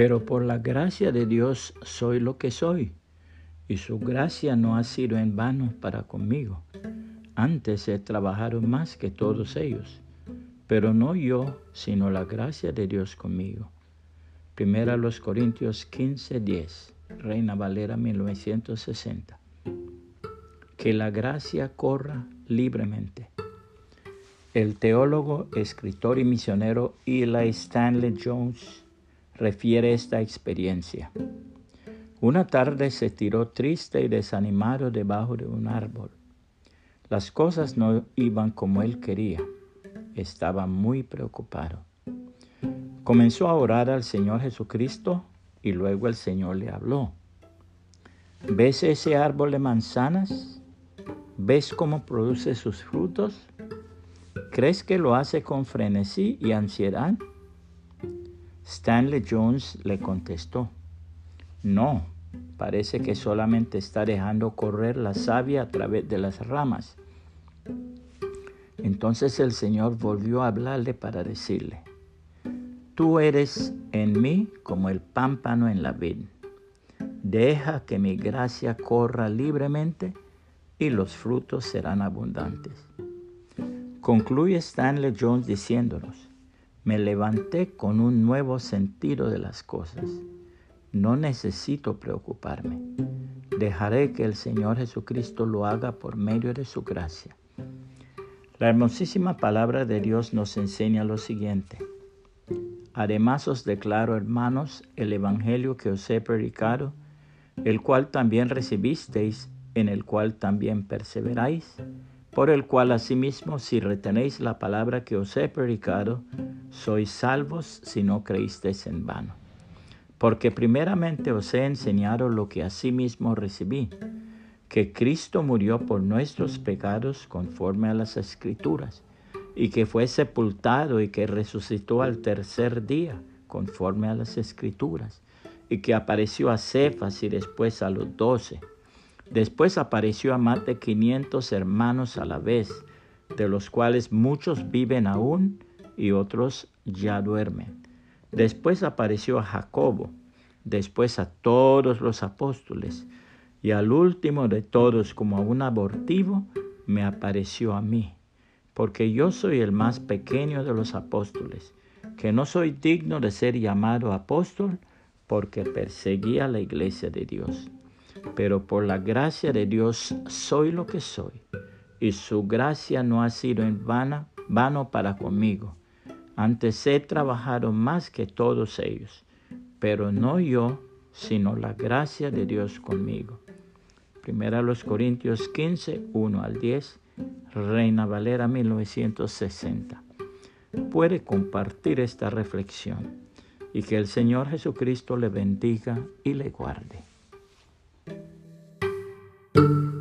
Pero por la gracia de Dios soy lo que soy, y su gracia no ha sido en vano para conmigo. Antes he trabajado más que todos ellos, pero no yo, sino la gracia de Dios conmigo. Primera los Corintios 15, 10, Reina Valera 1960. Que la gracia corra libremente. El teólogo, escritor y misionero Eli Stanley Jones refiere esta experiencia. Una tarde se tiró triste y desanimado debajo de un árbol. Las cosas no iban como él quería. Estaba muy preocupado. Comenzó a orar al Señor Jesucristo y luego el Señor le habló. ¿Ves ese árbol de manzanas? ¿Ves cómo produce sus frutos? ¿Crees que lo hace con frenesí y ansiedad? Stanley Jones le contestó, no, parece que solamente está dejando correr la savia a través de las ramas. Entonces el Señor volvió a hablarle para decirle, tú eres en mí como el pámpano en la vid. Deja que mi gracia corra libremente y los frutos serán abundantes. Concluye Stanley Jones diciéndonos, me levanté con un nuevo sentido de las cosas. No necesito preocuparme. Dejaré que el Señor Jesucristo lo haga por medio de su gracia. La hermosísima palabra de Dios nos enseña lo siguiente. Además os declaro, hermanos, el Evangelio que os he predicado, el cual también recibisteis, en el cual también perseveráis por el cual asimismo si retenéis la palabra que os he predicado, sois salvos si no creísteis en vano. Porque primeramente os he enseñado lo que asimismo recibí, que Cristo murió por nuestros pecados conforme a las escrituras, y que fue sepultado y que resucitó al tercer día conforme a las escrituras, y que apareció a Cefas y después a los doce. Después apareció a más de 500 hermanos a la vez, de los cuales muchos viven aún y otros ya duermen. Después apareció a Jacobo, después a todos los apóstoles, y al último de todos, como a un abortivo, me apareció a mí, porque yo soy el más pequeño de los apóstoles, que no soy digno de ser llamado apóstol, porque perseguía la iglesia de Dios pero por la gracia de Dios soy lo que soy, y su gracia no ha sido en vana, vano para conmigo. Antes he trabajado más que todos ellos, pero no yo, sino la gracia de Dios conmigo. Primera los Corintios 15, 1 al 10, Reina Valera 1960. Puede compartir esta reflexión y que el Señor Jesucristo le bendiga y le guarde. thank you